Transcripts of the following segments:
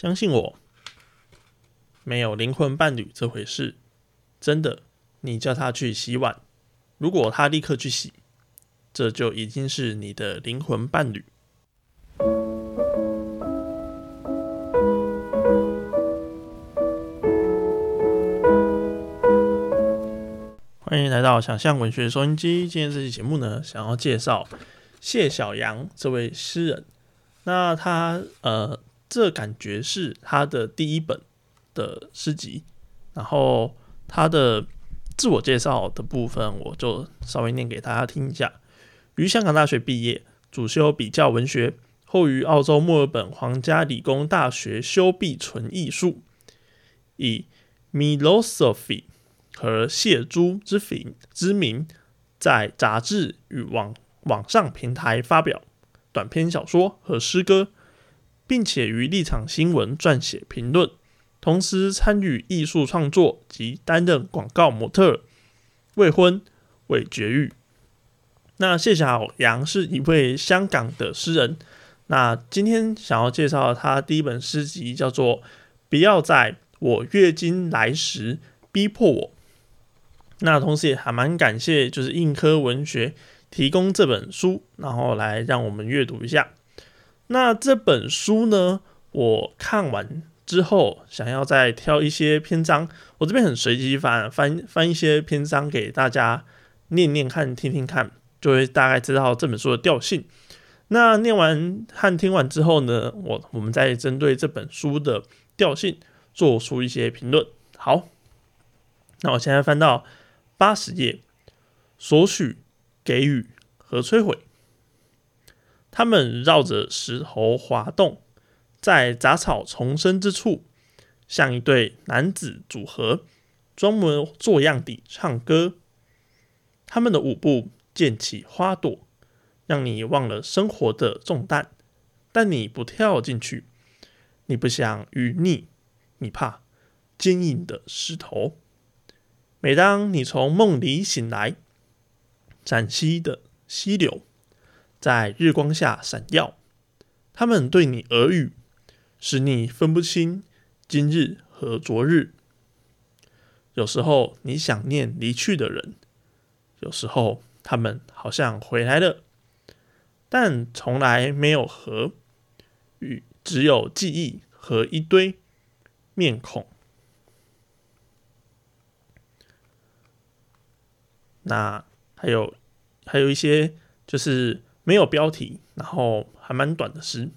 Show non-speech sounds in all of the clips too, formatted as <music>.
相信我，没有灵魂伴侣这回事。真的，你叫他去洗碗，如果他立刻去洗，这就已经是你的灵魂伴侣。欢迎来到想象文学收音机。今天这期节目呢，想要介绍谢小阳这位诗人。那他呃。这感觉是他的第一本的诗集，然后他的自我介绍的部分，我就稍微念给大家听一下。于香港大学毕业，主修比较文学，后于澳洲墨尔本皇家理工大学修毕纯艺术，以 Milosophy 和谢珠之名之名，在杂志与网网上平台发表短篇小说和诗歌。并且于立场新闻撰写评论，同时参与艺术创作及担任广告模特。未婚，未绝育。那谢小阳是一位香港的诗人。那今天想要介绍他第一本诗集，叫做《不要在我月经来时逼迫我》。那同时也还蛮感谢，就是硬科文学提供这本书，然后来让我们阅读一下。那这本书呢？我看完之后，想要再挑一些篇章，我这边很随机翻翻翻一些篇章给大家念念看、听听看，就会大概知道这本书的调性。那念完和听完之后呢，我 <laughs> 我们再针对这本书的调性做出一些评论。好，那我现在翻到八十页，索取、给予和摧毁。他们绕着石头滑动，在杂草丛生之处，像一对男子组合，装模作样地唱歌。他们的舞步溅起花朵，让你忘了生活的重担。但你不跳进去，你不想与逆，你怕坚硬的石头。每当你从梦里醒来，陕西的溪流。在日光下闪耀，他们对你耳语，使你分不清今日和昨日。有时候你想念离去的人，有时候他们好像回来了，但从来没有和与，只有记忆和一堆面孔。那还有还有一些就是。没有标题，然后还蛮短的诗。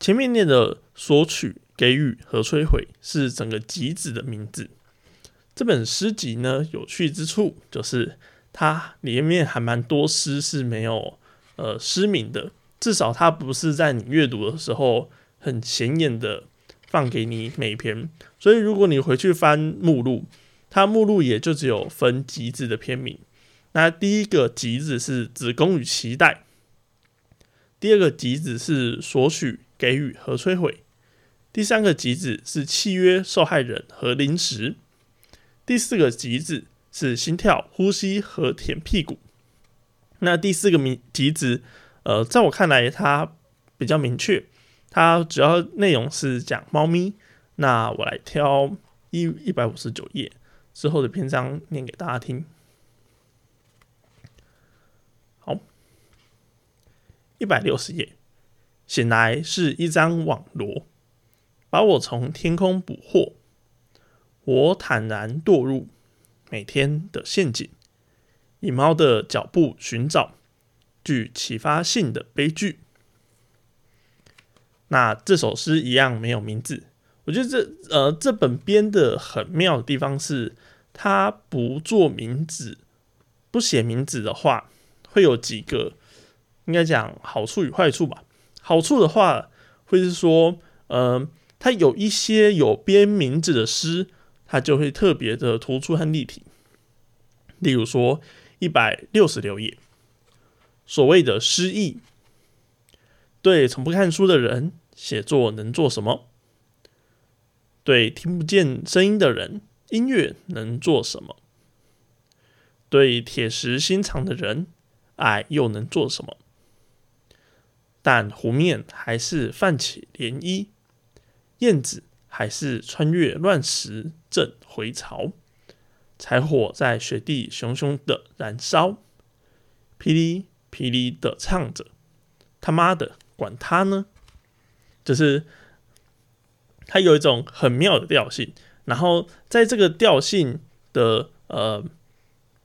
前面念的索取、给予和摧毁是整个集子的名字。这本诗集呢，有趣之处就是它里面还蛮多诗是没有呃诗名的，至少它不是在你阅读的时候很显眼的放给你每篇。所以如果你回去翻目录，它目录也就只有分集子的篇名。那第一个集子是子宫与脐带，第二个集子是索取、给予和摧毁，第三个集子是契约、受害人和临时，第四个集子是心跳、呼吸和舔屁股。那第四个名集子，呃，在我看来它比较明确，它主要内容是讲猫咪。那我来挑一一百五十九页之后的篇章念给大家听。一百六十页，醒来是一张网罗，把我从天空捕获。我坦然堕入每天的陷阱，以猫的脚步寻找具启发性的悲剧。那这首诗一样没有名字。我觉得这呃这本编的很妙的地方是，它不做名字，不写名字的话，会有几个。应该讲好处与坏处吧。好处的话，会是说，呃，它有一些有编名字的诗，它就会特别的突出和立体。例如说，一百六十六页，所谓的诗意，对从不看书的人，写作能做什么？对听不见声音的人，音乐能做什么？对铁石心肠的人，爱又能做什么？但湖面还是泛起涟漪，燕子还是穿越乱石阵回巢？柴火在雪地熊熊的燃烧，噼里噼里的唱着，他妈的，管他呢！就是它有一种很妙的调性，然后在这个调性的呃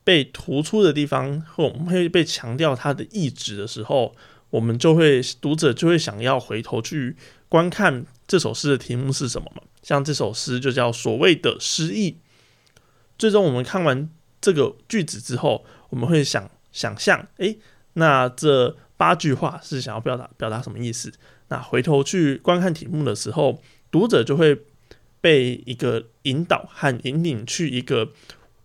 被突出的地方，或我们会被强调它的意志的时候，我们就会读者就会想要回头去观看这首诗的题目是什么嘛？像这首诗就叫所谓的诗意。最终，我们看完这个句子之后，我们会想想象，诶，那这八句话是想要表达表达什么意思？那回头去观看题目的时候，读者就会被一个引导和引领去一个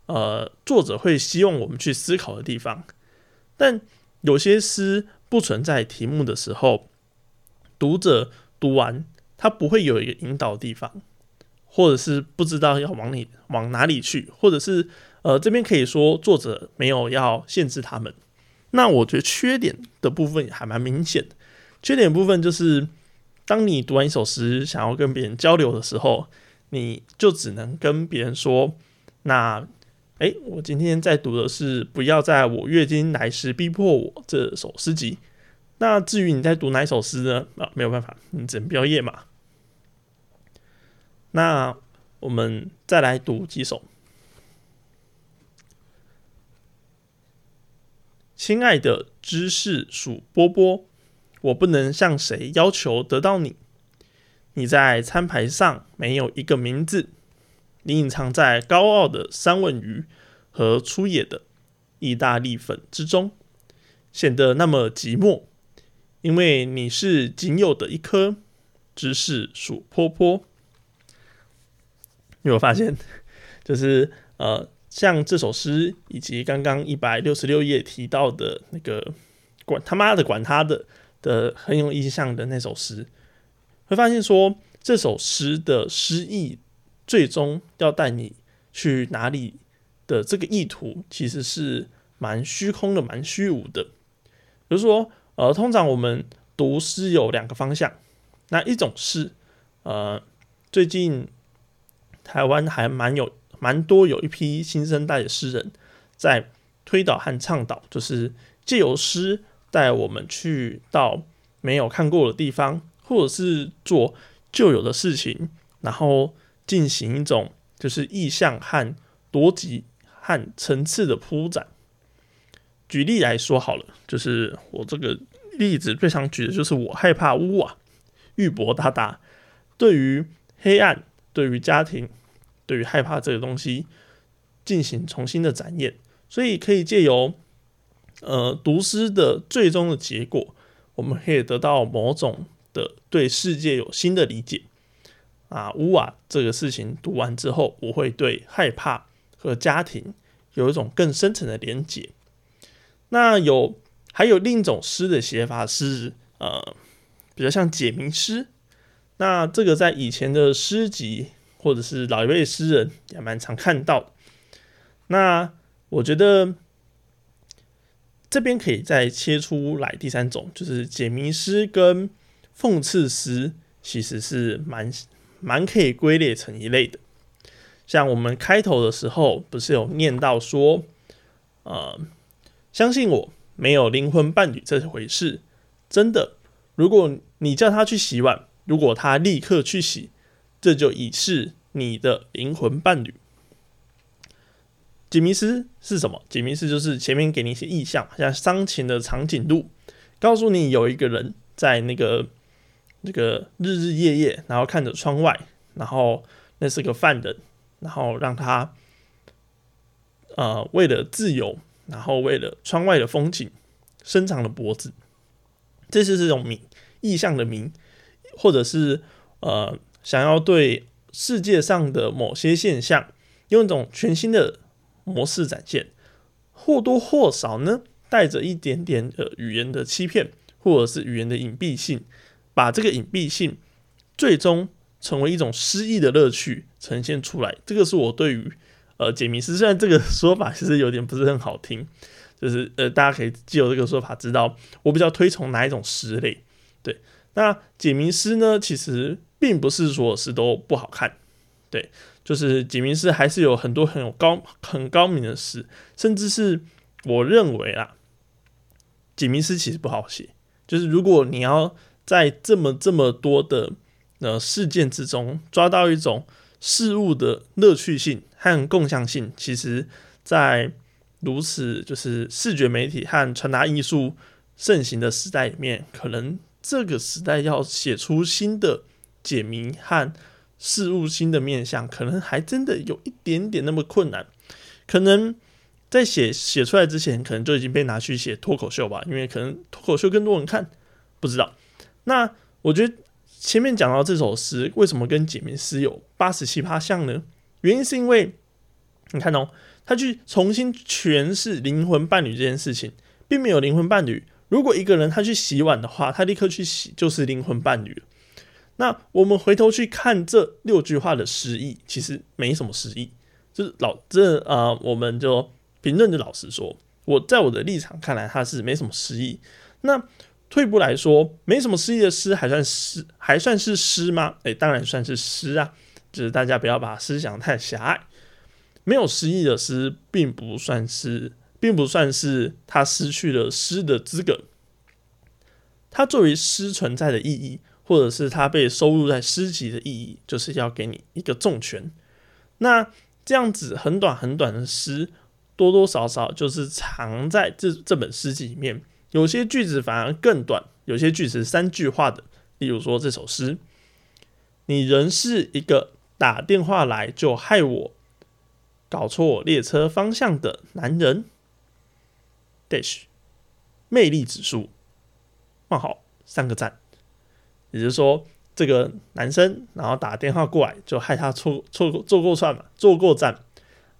呃，作者会希望我们去思考的地方。但有些诗不存在题目的时候，读者读完，他不会有一个引导地方。或者是不知道要往里往哪里去，或者是呃这边可以说作者没有要限制他们。那我觉得缺点的部分还蛮明显的。缺点部分就是，当你读完一首诗，想要跟别人交流的时候，你就只能跟别人说：“那，哎，我今天在读的是不要在我月经来时逼迫我这首诗集。”那至于你在读哪一首诗呢？啊，没有办法，你只能标页嘛。那我们再来读几首。亲爱的芝士鼠波波，我不能向谁要求得到你。你在餐牌上没有一个名字，你隐藏在高傲的三文鱼和粗野的意大利粉之中，显得那么寂寞，因为你是仅有的一颗芝士鼠坡坡。你有发现，<laughs> 就是呃，像这首诗以及刚刚一百六十六页提到的那个“管他妈的管他的”的很有印象的那首诗，会发现说这首诗的诗意最终要带你去哪里的这个意图，其实是蛮虚空的、蛮虚无的。比如说，呃，通常我们读诗有两个方向，那一种是呃，最近。台湾还蛮有蛮多有一批新生代的诗人，在推导和倡导，就是借由诗带我们去到没有看过的地方，或者是做旧有的事情，然后进行一种就是意象和逻辑和层次的铺展。举例来说好了，就是我这个例子最常举的就是我害怕乌啊，玉博大大对于黑暗，对于家庭。对于害怕这个东西进行重新的展演，所以可以借由呃读诗的最终的结果，我们可以得到某种的对世界有新的理解。啊，乌瓦这个事情读完之后，我会对害怕和家庭有一种更深层的连结。那有还有另一种诗的写法是呃比较像解谜诗，那这个在以前的诗集。或者是老一辈诗人也蛮常看到。那我觉得这边可以再切出来第三种，就是解谜诗跟讽刺诗，其实是蛮蛮可以归类成一类的。像我们开头的时候不是有念到说，呃，相信我没有灵魂伴侣这回事，真的。如果你叫他去洗碗，如果他立刻去洗。这就已是你的灵魂伴侣。解谜诗是什么？解谜诗就是前面给你一些意象，像伤情的长颈鹿，告诉你有一个人在那个这个日日夜夜，然后看着窗外，然后那是个犯人，然后让他呃为了自由，然后为了窗外的风景，伸长了脖子。这是这种名意象的名，或者是呃。想要对世界上的某些现象用一种全新的模式展现，或多或少呢带着一点点的语言的欺骗，或者是语言的隐蔽性，把这个隐蔽性最终成为一种诗意的乐趣呈现出来。这个是我对于呃解谜诗，虽然这个说法其实有点不是很好听，就是呃大家可以借由这个说法知道我比较推崇哪一种诗类。对，那解谜诗呢，其实。并不是所有诗都不好看，对，就是解明诗还是有很多很有高很高明的诗，甚至是我认为啊，解明诗其实不好写，就是如果你要在这么这么多的呃事件之中抓到一种事物的乐趣性和共向性，其实在如此就是视觉媒体和传达艺术盛行的时代里面，可能这个时代要写出新的。解谜和事物新的面向，可能还真的有一点点那么困难。可能在写写出来之前，可能就已经被拿去写脱口秀吧，因为可能脱口秀更多人看。不知道。那我觉得前面讲到这首诗，为什么跟解谜诗有八十七趴像呢？原因是因为你看哦，他去重新诠释灵魂伴侣这件事情，并没有灵魂伴侣。如果一个人他去洗碗的话，他立刻去洗就是灵魂伴侣。那我们回头去看这六句话的诗意，其实没什么诗意。就是老这啊，我们就评论的老实说，我在我的立场看来，它是没什么诗意。那退步来说，没什么诗意的诗，还算诗，还算是诗吗？诶，当然算是诗啊。就是大家不要把诗想太狭隘。没有诗意的诗，并不算是，并不算是他失去了诗的资格。它作为诗存在的意义。或者是它被收录在诗集的意义，就是要给你一个重拳。那这样子很短很短的诗，多多少少就是藏在这这本诗集里面。有些句子反而更短，有些句子三句话的。例如说这首诗：“你仍是一个打电话来就害我搞错列车方向的男人。” dash 魅力指数冒号三个赞。也就是说，这个男生然后打电话过来，就害他错错过坐过串嘛，坐过站。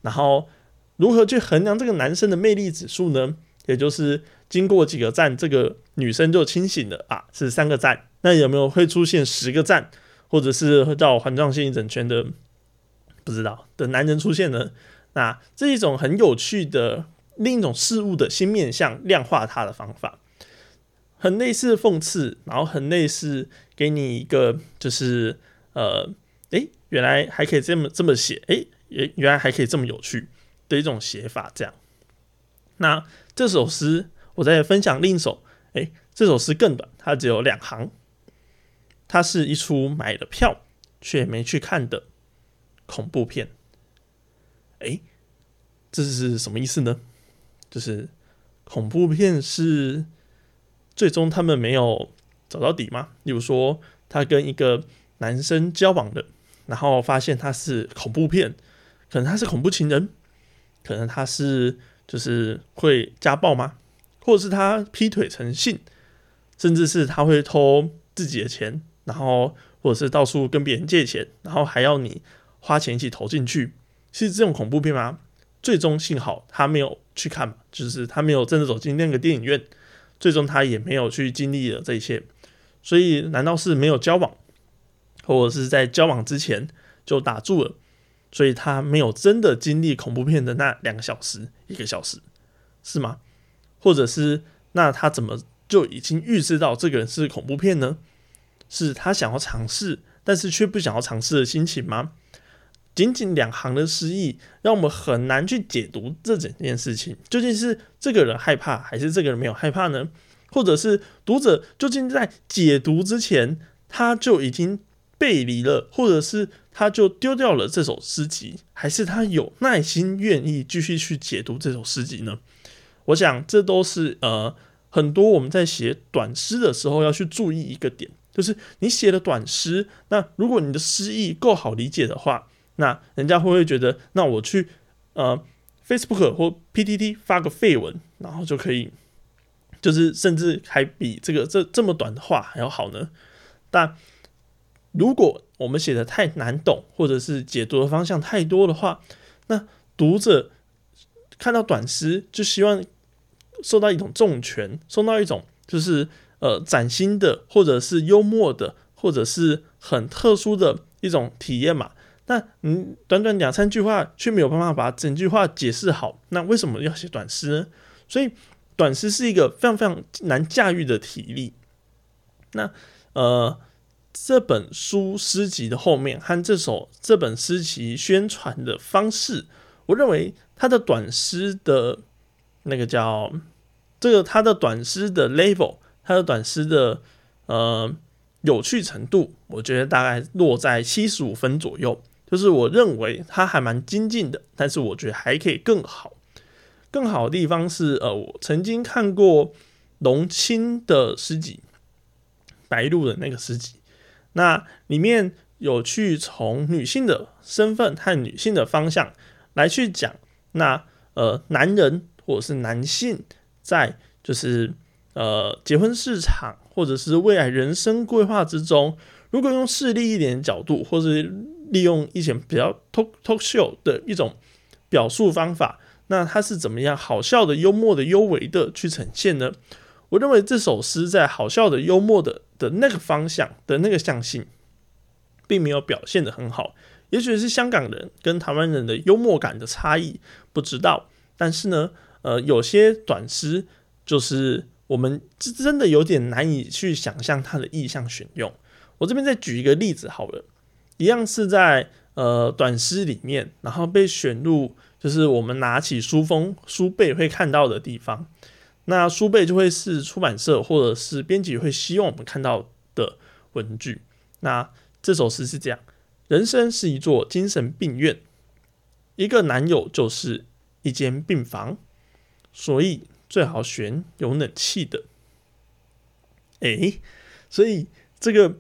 然后如何去衡量这个男生的魅力指数呢？也就是经过几个站，这个女生就清醒了啊，是三个站。那有没有会出现十个站，或者是绕环状线一整圈的？不知道的男人出现呢？那这一种很有趣的另一种事物的新面向，量化它的方法。很类似讽刺，然后很类似给你一个，就是呃，诶，原来还可以这么这么写，诶，原原来还可以这么有趣的一种写法，这样。那这首诗，我再分享另一首，诶，这首诗更短，它只有两行，它是一出买了票却没去看的恐怖片。诶，这是什么意思呢？就是恐怖片是。最终他们没有找到底吗？例如说，他跟一个男生交往的，然后发现他是恐怖片，可能他是恐怖情人，可能他是就是会家暴吗？或者是他劈腿成性，甚至是他会偷自己的钱，然后或者是到处跟别人借钱，然后还要你花钱一起投进去，是这种恐怖片吗？最终幸好他没有去看，就是他没有真的走进那个电影院。最终他也没有去经历了这一切，所以难道是没有交往，或者是在交往之前就打住了？所以他没有真的经历恐怖片的那两个小时、一个小时，是吗？或者是那他怎么就已经预知到这个人是恐怖片呢？是他想要尝试，但是却不想要尝试的心情吗？仅仅两行的诗意，让我们很难去解读这整件事情究竟是这个人害怕，还是这个人没有害怕呢？或者是读者究竟在解读之前，他就已经背离了，或者是他就丢掉了这首诗集，还是他有耐心愿意继续去解读这首诗集呢？我想这都是呃很多我们在写短诗的时候要去注意一个点，就是你写了短诗，那如果你的诗意够好理解的话。那人家会不会觉得，那我去呃 Facebook 或 PTT 发个废文，然后就可以，就是甚至还比这个这这么短的话还要好呢？但如果我们写的太难懂，或者是解读的方向太多的话，那读者看到短诗就希望受到一种重拳，受到一种就是呃崭新的，或者是幽默的，或者是很特殊的一种体验嘛。那你短短两三句话却没有办法把整句话解释好，那为什么要写短诗呢？所以短诗是一个非常非常难驾驭的体力。那呃，这本书诗集的后面和这首这本诗集宣传的方式，我认为他的短诗的那个叫这个他的短诗的 level，他的短诗的呃有趣程度，我觉得大概落在七十五分左右。就是我认为他还蛮精进的，但是我觉得还可以更好。更好的地方是，呃，我曾经看过龙青的诗集，白鹿的那个诗集，那里面有去从女性的身份和女性的方向来去讲，那呃，男人或者是男性在就是呃结婚市场或者是未来人生规划之中，如果用势利一点的角度，或者利用一些比较 talk talk show 的一种表述方法，那它是怎么样好笑的、幽默的、幽微的去呈现呢？我认为这首诗在好笑的、幽默的的那个方向的那个向性，并没有表现的很好。也许是香港人跟台湾人的幽默感的差异，不知道。但是呢，呃，有些短诗就是我们真的有点难以去想象它的意象选用。我这边再举一个例子好了。一样是在呃短诗里面，然后被选入，就是我们拿起书封书背会看到的地方。那书背就会是出版社或者是编辑会希望我们看到的文具。那这首诗是这样：人生是一座精神病院，一个男友就是一间病房，所以最好选有冷气的。诶，所以这个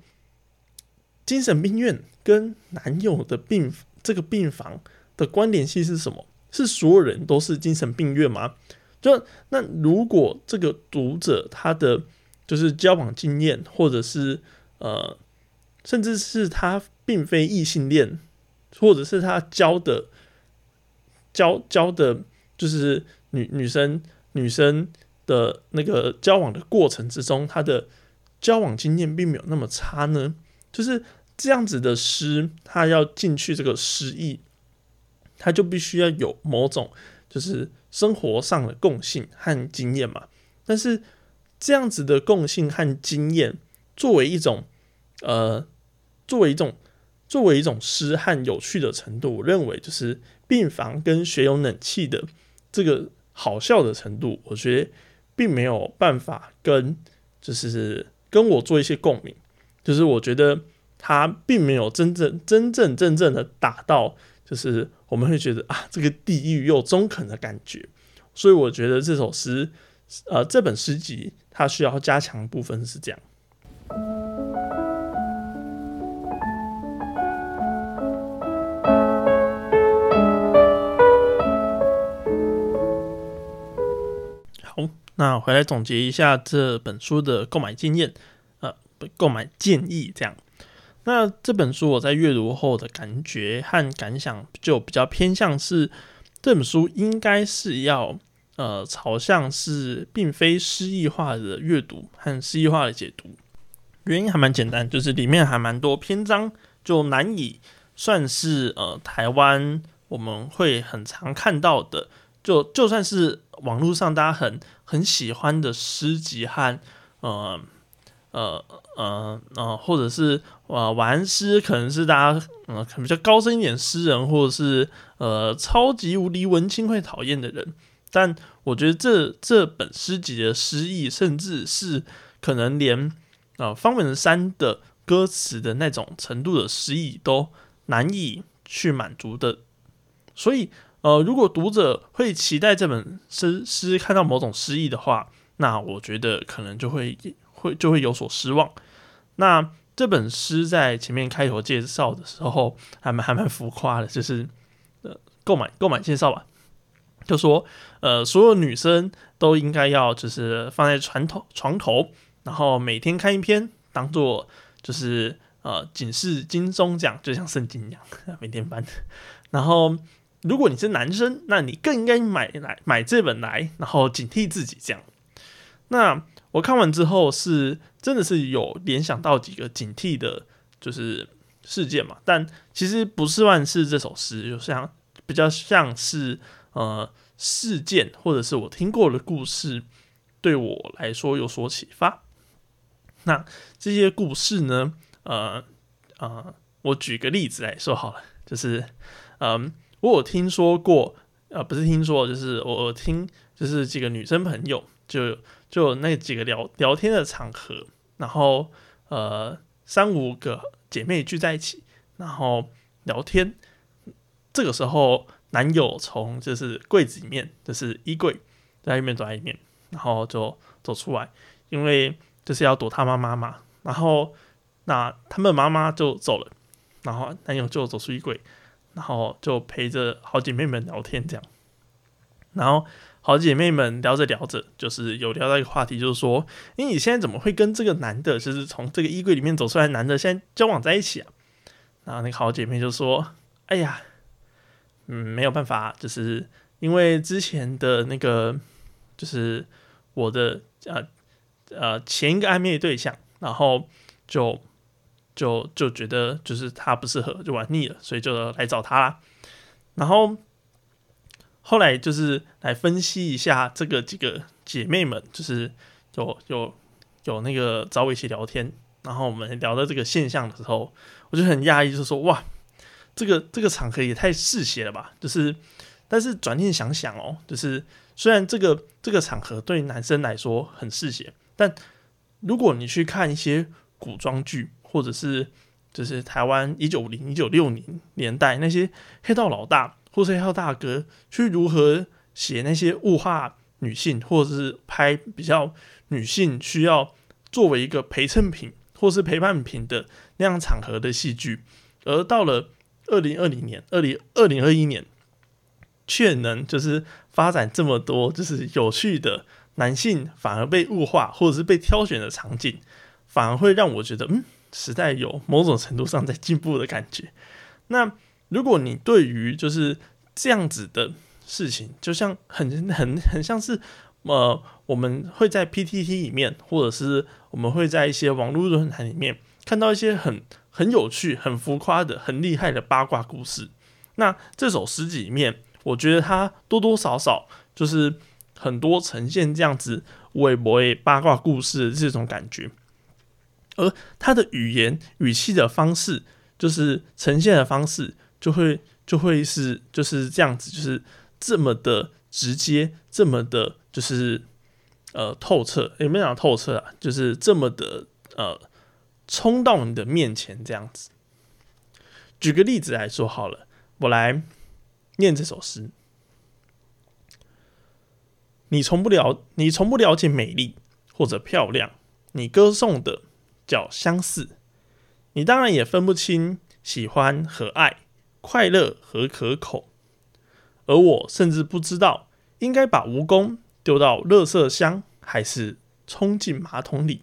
精神病院。跟男友的病这个病房的关联性是什么？是所有人都是精神病院吗？就那如果这个读者他的就是交往经验，或者是呃，甚至是他并非异性恋，或者是他交的交交的，就是女女生女生的那个交往的过程之中，她的交往经验并没有那么差呢？就是。这样子的诗，它要进去这个诗意，它就必须要有某种就是生活上的共性和经验嘛。但是这样子的共性和经验，作为一种呃，作为一种作为一种诗和有趣的程度，我认为就是病房跟学有冷气的这个好笑的程度，我觉得并没有办法跟就是跟我做一些共鸣，就是我觉得。他并没有真正、真正、真正的打到，就是我们会觉得啊，这个地狱又中肯的感觉。所以我觉得这首诗，呃，这本诗集它需要加强部分是这样。那回来总结一下这本书的购买经验，呃，购买建议这样。那这本书我在阅读后的感觉和感想，就比较偏向是这本书应该是要呃朝向是并非诗意化的阅读和诗意化的解读。原因还蛮简单，就是里面还蛮多篇章就难以算是呃台湾我们会很常看到的，就就算是网络上大家很很喜欢的诗集和呃。呃呃呃，或者是呃玩诗，可能是大家嗯可能比较高深一点诗人，或者是呃超级无敌文青会讨厌的人。但我觉得这这本诗集的诗意，甚至是可能连啊方文山的歌词的那种程度的诗意都难以去满足的。所以呃，如果读者会期待这本诗诗看到某种诗意的话，那我觉得可能就会。会就会有所失望。那这本诗在前面开头介绍的时候，还蛮还蛮浮夸的，就是呃购买购买介绍吧，就说呃所有女生都应该要就是放在床头床头，然后每天看一篇，当做就是呃警示金钟奖，就像圣经一样 <laughs> 每天翻。然后如果你是男生，那你更应该买来买这本来，然后警惕自己这样。那我看完之后是真的是有联想到几个警惕的，就是事件嘛。但其实不是万事这首诗，就像比较像是呃事件，或者是我听过的故事，对我来说有所启发。那这些故事呢，呃呃，我举个例子来说好了，就是嗯，我有听说过，呃，不是听说，就是我听，就是几个女生朋友，就就那几个聊聊天的场合，然后呃，三五个姐妹聚在一起，然后聊天，这个时候男友从就是柜子里面，就是衣柜在里面走在里面，然后就走出来，因为就是要躲他妈妈嘛，然后那他们妈妈就走了，然后男友就走出衣柜，然后就陪着好姐妹们聊天这样，然后好姐妹们聊着聊着，就是有聊到一个话题，就是说，诶，你现在怎么会跟这个男的，就是从这个衣柜里面走出来男的，现在交往在一起啊？然后那个好姐妹就说，哎呀，嗯，没有办法，就是因为之前的那个，就是我的呃呃前一个暧昧对象，然后就就就觉得就是他不适合，就玩腻了，所以就来找他啦。然后后来就是来分析一下这个几个姐妹们，就是有有有那个找我一起聊天，然后我们聊到这个现象的时候，我就很讶异，就是说哇，这个这个场合也太嗜血了吧！就是，但是转念想想哦，就是虽然这个这个场合对男生来说很嗜血，但如果你去看一些古装剧，或者是就是台湾一九零、一九六零年代那些黑道老大或是黑道大哥去如何写那些物化女性，或者是拍比较女性需要作为一个陪衬品或是陪伴品的那样场合的戏剧，而到了二零二零年、二零二零二一年，却能就是发展这么多就是有趣的男性反而被物化或者是被挑选的场景，反而会让我觉得嗯。时代有某种程度上在进步的感觉。那如果你对于就是这样子的事情，就像很很很像是呃，我们会在 PTT 里面，或者是我们会在一些网络论坛里面看到一些很很有趣、很浮夸的、很厉害的八卦故事。那这首诗集里面，我觉得它多多少少就是很多呈现这样子微博八卦故事的这种感觉。而他的语言语气的方式，就是呈现的方式，就会就会是就是这样子，就是这么的直接，这么的，就是呃透彻，也没讲透彻啊，就是这么的呃冲到你的面前这样子。举个例子来说好了，我来念这首诗。你从不了，你从不了解美丽或者漂亮，你歌颂的。较相似，你当然也分不清喜欢和爱，快乐和可口，而我甚至不知道应该把蜈蚣丢到垃圾箱，还是冲进马桶里。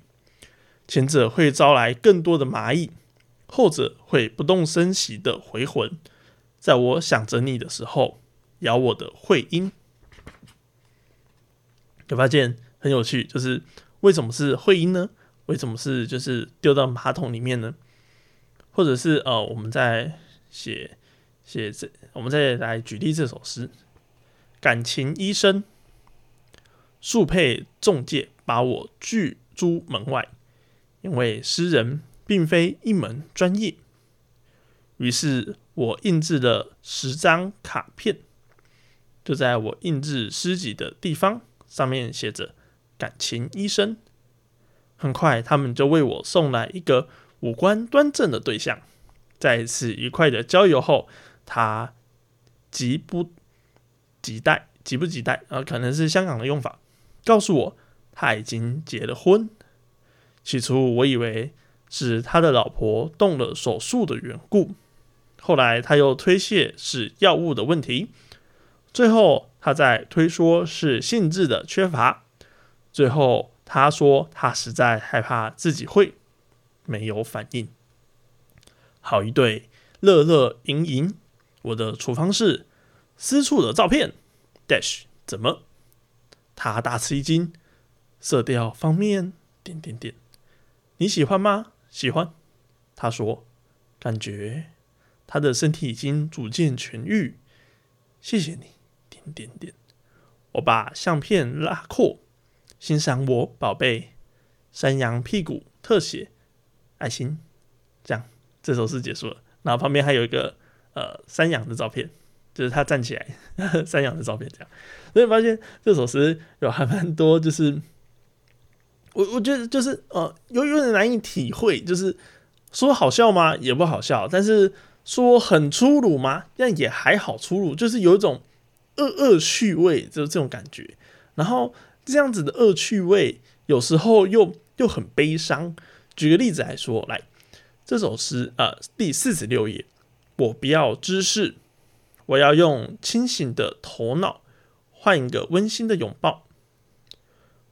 前者会招来更多的蚂蚁，后者会不动声息的回魂，在我想着你的时候，咬我的会阴。有发现很有趣，就是为什么是会阴呢？为什么是就是丢到马桶里面呢？或者是呃，我们在写写这，我们再来举例这首诗：感情医生，速配中介把我拒诸门外，因为诗人并非一门专业。于是我印制了十张卡片，就在我印制诗集的地方，上面写着“感情医生”。很快，他们就为我送来一个五官端正的对象。在一次愉快的交友后，他急不及待，急不及待，啊，可能是香港的用法，告诉我他已经结了婚。起初，我以为是他的老婆动了手术的缘故，后来他又推卸是药物的问题，最后他在推说是性质的缺乏，最后。他说：“他实在害怕自己会没有反应。”好一对乐乐盈盈，我的处方是私处的照片。Dash 怎么？他大吃一惊。色调方面，点点点。你喜欢吗？喜欢。他说：“感觉他的身体已经逐渐痊愈。”谢谢你。点点点。我把相片拉扩。欣赏我宝贝山羊屁股特写爱心这样这首诗结束了，然后旁边还有一个呃山羊的照片，就是他站起来 <laughs> 山羊的照片这样，所以发现这首诗有还蛮多，就是我我觉得就是呃有有点难以体会，就是说好笑吗？也不好笑，但是说很粗鲁吗？但也还好粗鲁，就是有一种恶恶趣味，就是这种感觉。然后这样子的恶趣味，有时候又又很悲伤。举个例子来说，来。这首诗，呃，第四十六页，我不要知识，我要用清醒的头脑换一个温馨的拥抱。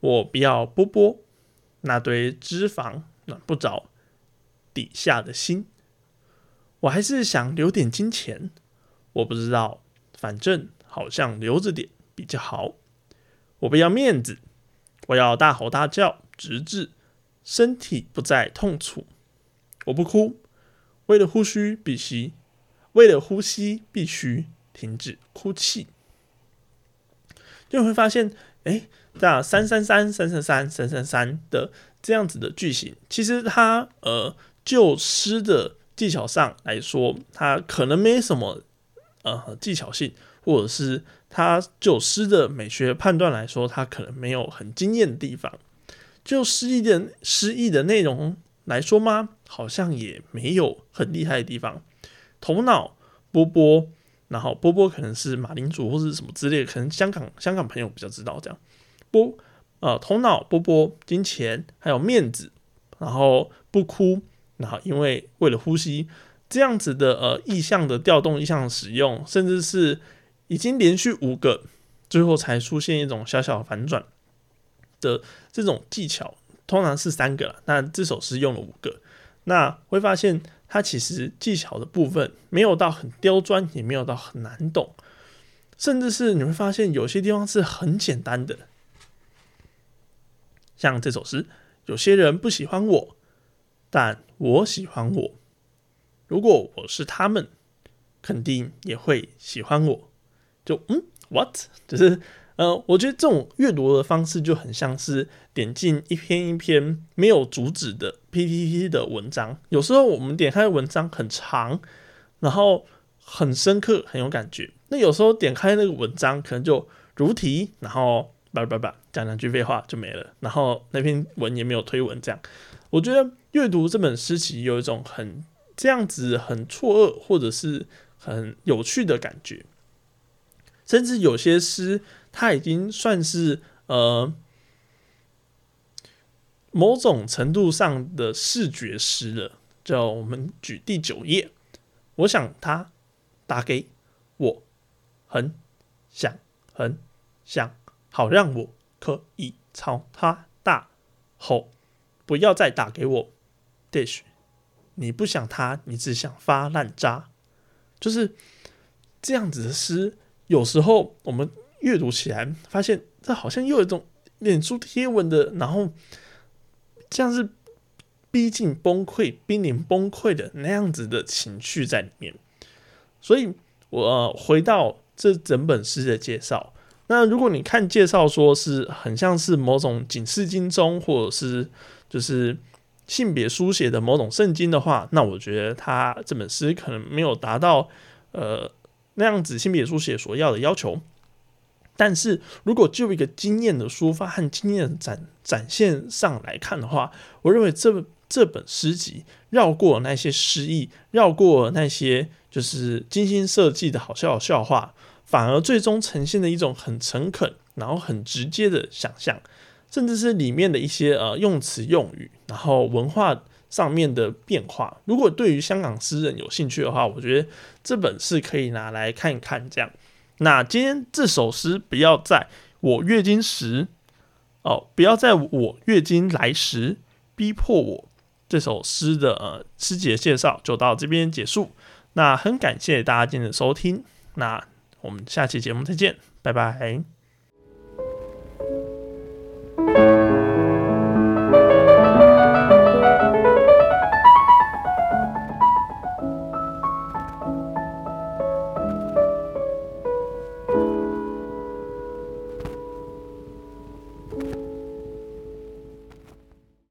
我不要波波，那堆脂肪暖不着底下的心。我还是想留点金钱，我不知道，反正好像留着点比较好。我不要面子，我要大吼大叫，直至身体不再痛楚。我不哭，为了呼吸必须，为了呼吸必须停止哭泣。就会发现，哎，这三三三三三三三三三的这样子的句型，其实它呃，就诗的技巧上来说，它可能没什么呃技巧性，或者是他就诗的美学判断来说，他可能没有很惊艳的地方。就诗意的诗意的内容。来说吗？好像也没有很厉害的地方。头脑波波，然后波波可能是马铃薯或者什么之类，可能香港香港朋友比较知道这样。波呃，头脑波波，金钱还有面子，然后不哭，然后因为为了呼吸这样子的呃意象的调动、意象的使用，甚至是已经连续五个，最后才出现一种小小反转的这种技巧。通常是三个了，那这首诗用了五个，那会发现它其实技巧的部分没有到很刁钻，也没有到很难懂，甚至是你会发现有些地方是很简单的。像这首诗，有些人不喜欢我，但我喜欢我。如果我是他们，肯定也会喜欢我。就嗯，what？就是。呃，我觉得这种阅读的方式就很像是点进一篇一篇没有主旨的 PPT 的文章。有时候我们点开文章很长，然后很深刻，很有感觉。那有时候点开那个文章，可能就如题，然后叭叭叭讲两句废话就没了，然后那篇文也没有推文。这样，我觉得阅读这本诗集有一种很这样子很错愕或者是很有趣的感觉，甚至有些诗。它已经算是呃某种程度上的视觉诗了。就我们举第九页，我想他打给我，很想很想，好让我可以朝他大吼，不要再打给我。Dish，你不想他，你只想发烂渣，就是这样子的诗。有时候我们。阅读起来，发现这好像又有一种脸书贴文的，然后像是逼近崩溃、濒临崩溃的那样子的情绪在里面。所以，我回到这整本诗的介绍。那如果你看介绍，说是很像是某种警示经中，或者是就是性别书写的某种圣经的话，那我觉得他这本诗可能没有达到呃那样子性别书写所要的要求。但是如果就一个经验的抒发和经验展展现上来看的话，我认为这这本诗集绕过那些诗意，绕过那些就是精心设计的好笑的笑话，反而最终呈现的一种很诚恳，然后很直接的想象，甚至是里面的一些呃用词用语，然后文化上面的变化，如果对于香港诗人有兴趣的话，我觉得这本是可以拿来看一看。这样，那今天这首诗不要在我月经时哦，不要在我月经来时逼迫我这首诗的呃诗节介绍就到这边结束。那很感谢大家今天的收听，那我们下期节目再见，拜拜。